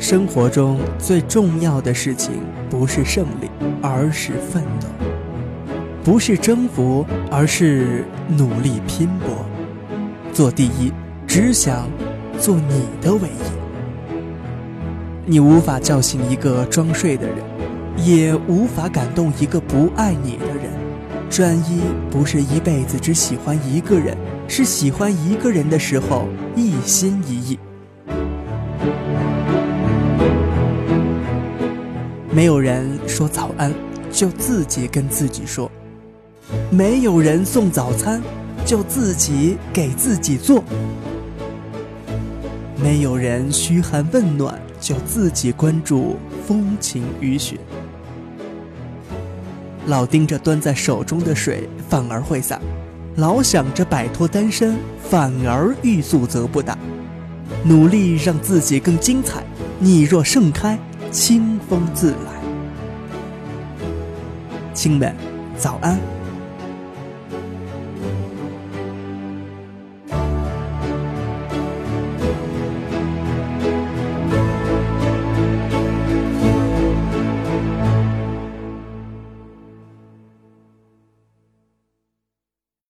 生活中最重要的事情不是胜利，而是奋斗；不是征服，而是努力拼搏。做第一，只想做你的唯一。你无法叫醒一个装睡的人，也无法感动一个不爱你的人。专一不是一辈子只喜欢一个人，是喜欢一个人的时候一心一意。没有人说早安，就自己跟自己说；没有人送早餐，就自己给自己做；没有人嘘寒问暖，就自己关注风晴雨雪。老盯着端在手中的水，反而会洒；老想着摆脱单身，反而欲速则不达。努力让自己更精彩，你若盛开。清风自来，亲们，早安。